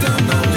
don't know